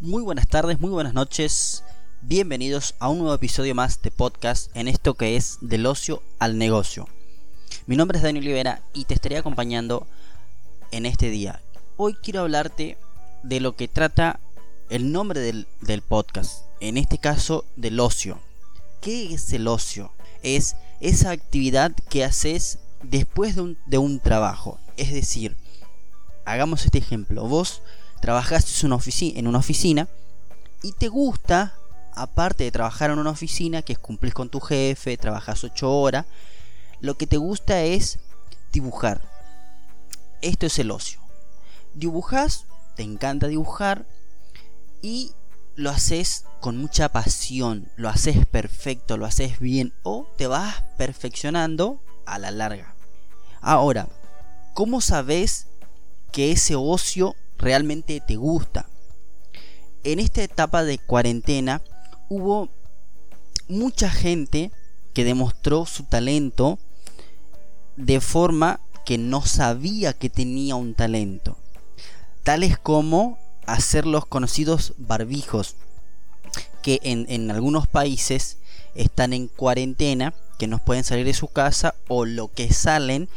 Muy buenas tardes, muy buenas noches. Bienvenidos a un nuevo episodio más de podcast en esto que es del ocio al negocio. Mi nombre es Daniel Olivera y te estaré acompañando en este día. Hoy quiero hablarte de lo que trata el nombre del, del podcast, en este caso del ocio. ¿Qué es el ocio? Es esa actividad que haces después de un, de un trabajo. Es decir, hagamos este ejemplo. Vos trabajaste en una, oficina, y te gusta, aparte de trabajar en una oficina, que es cumplir con tu jefe, trabajas 8 horas, lo que te gusta es dibujar. Esto es el ocio. Dibujas, te encanta dibujar y lo haces con mucha pasión, lo haces perfecto, lo haces bien o te vas perfeccionando a la larga. Ahora, ¿cómo sabes que ese ocio realmente te gusta. En esta etapa de cuarentena hubo mucha gente que demostró su talento de forma que no sabía que tenía un talento. Tales como hacer los conocidos barbijos, que en, en algunos países están en cuarentena, que no pueden salir de su casa o lo que salen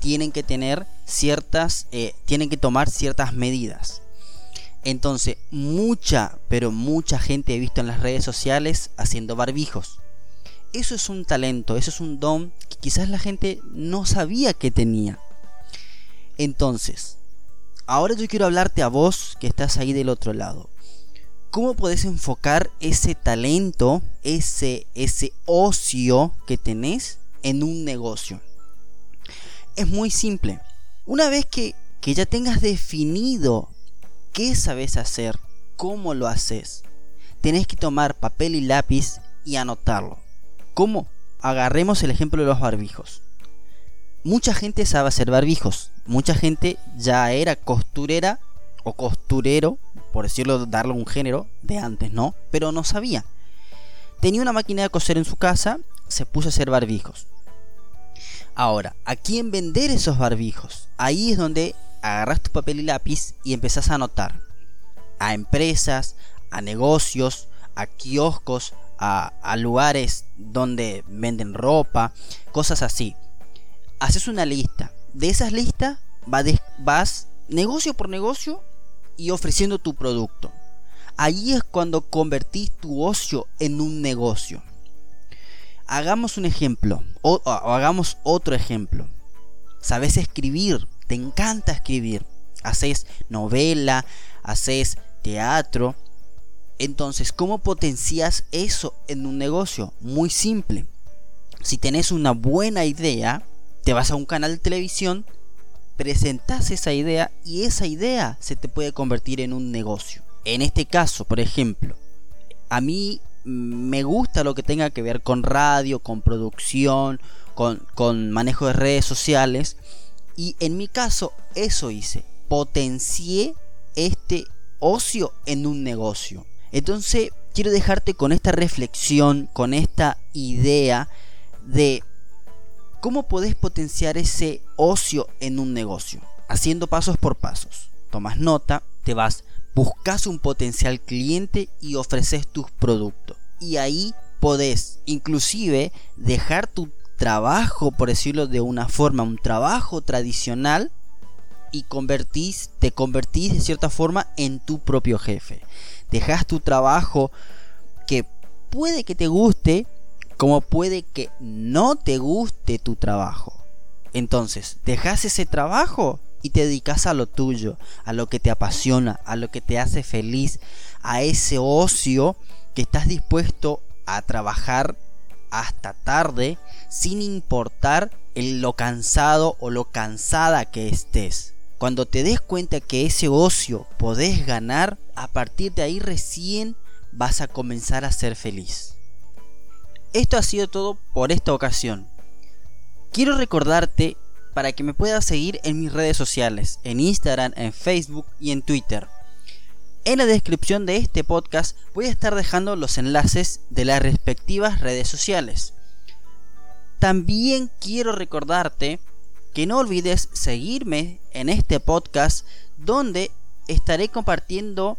tienen que tener ciertas, eh, tienen que tomar ciertas medidas. Entonces, mucha, pero mucha gente he visto en las redes sociales haciendo barbijos. Eso es un talento, eso es un don que quizás la gente no sabía que tenía. Entonces, ahora yo quiero hablarte a vos que estás ahí del otro lado. ¿Cómo podés enfocar ese talento, ese, ese ocio que tenés en un negocio? Es muy simple. Una vez que, ya tengas definido qué sabes hacer, cómo lo haces, tenés que tomar papel y lápiz y anotarlo. ¿Cómo? Agarremos el ejemplo de los barbijos. Mucha gente sabe hacer barbijos. Mucha gente ya era costurera o costurero, por decirlo, darle un género de antes, ¿no? Pero no sabía. Tenía una máquina de coser en su casa, se puso a hacer barbijos. Ahora, ¿a quién vender esos barbijos? Ahí es donde agarras tu papel y lápiz y empezás a anotar. A empresas, a negocios, a kioscos, a, lugares donde venden ropa, cosas así. Haces una lista. De esas listas vas negocio por negocio y ofreciendo tu producto. Ahí es cuando convertís tu ocio en un negocio. Hagamos un ejemplo, o, hagamos otro ejemplo. Sabes escribir, te encanta escribir. Haces novela, haces teatro. Entonces, ¿cómo potencias eso en un negocio? Muy simple. Si tenés una buena idea, te vas a un canal de televisión, presentas esa idea y esa idea se te puede convertir en un negocio. En este caso, por ejemplo, a mí me gusta lo que tenga que ver con radio, con producción, con, manejo de redes sociales. Y en mi caso, eso hice. Potencié este ocio en un negocio. Entonces, quiero dejarte con esta reflexión, con esta idea de cómo podés potenciar ese ocio en un negocio. Haciendo pasos por pasos. Tomas nota, te vas buscas un potencial cliente y ofreces tus productos. Y ahí podés inclusive dejar tu trabajo, por decirlo de una forma, un trabajo tradicional y convertís, te convertís de cierta forma en tu propio jefe. Dejas tu trabajo que puede que te guste, como puede que no te guste tu trabajo. Entonces, dejas ese trabajo y te dedicas a lo tuyo, a lo que te apasiona, a lo que te hace feliz, a ese ocio que estás dispuesto a trabajar hasta tarde sin importar lo cansado o lo cansada que estés. Cuando te des cuenta que ese ocio podés ganar, a partir de ahí recién vas a comenzar a ser feliz. Esto ha sido todo por esta ocasión. Quiero recordarte para que me puedas seguir en mis redes sociales, en Instagram, en Facebook y en Twitter. En la descripción de este podcast voy a estar dejando los enlaces de las respectivas redes sociales. También quiero recordarte que no olvides seguirme en este podcast donde estaré compartiendo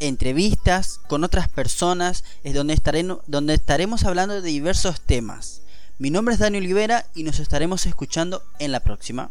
entrevistas con otras personas, es donde, estaremos, donde estaremos hablando de diversos temas. Mi nombre es Daniel Olivera y nos estaremos escuchando en la próxima.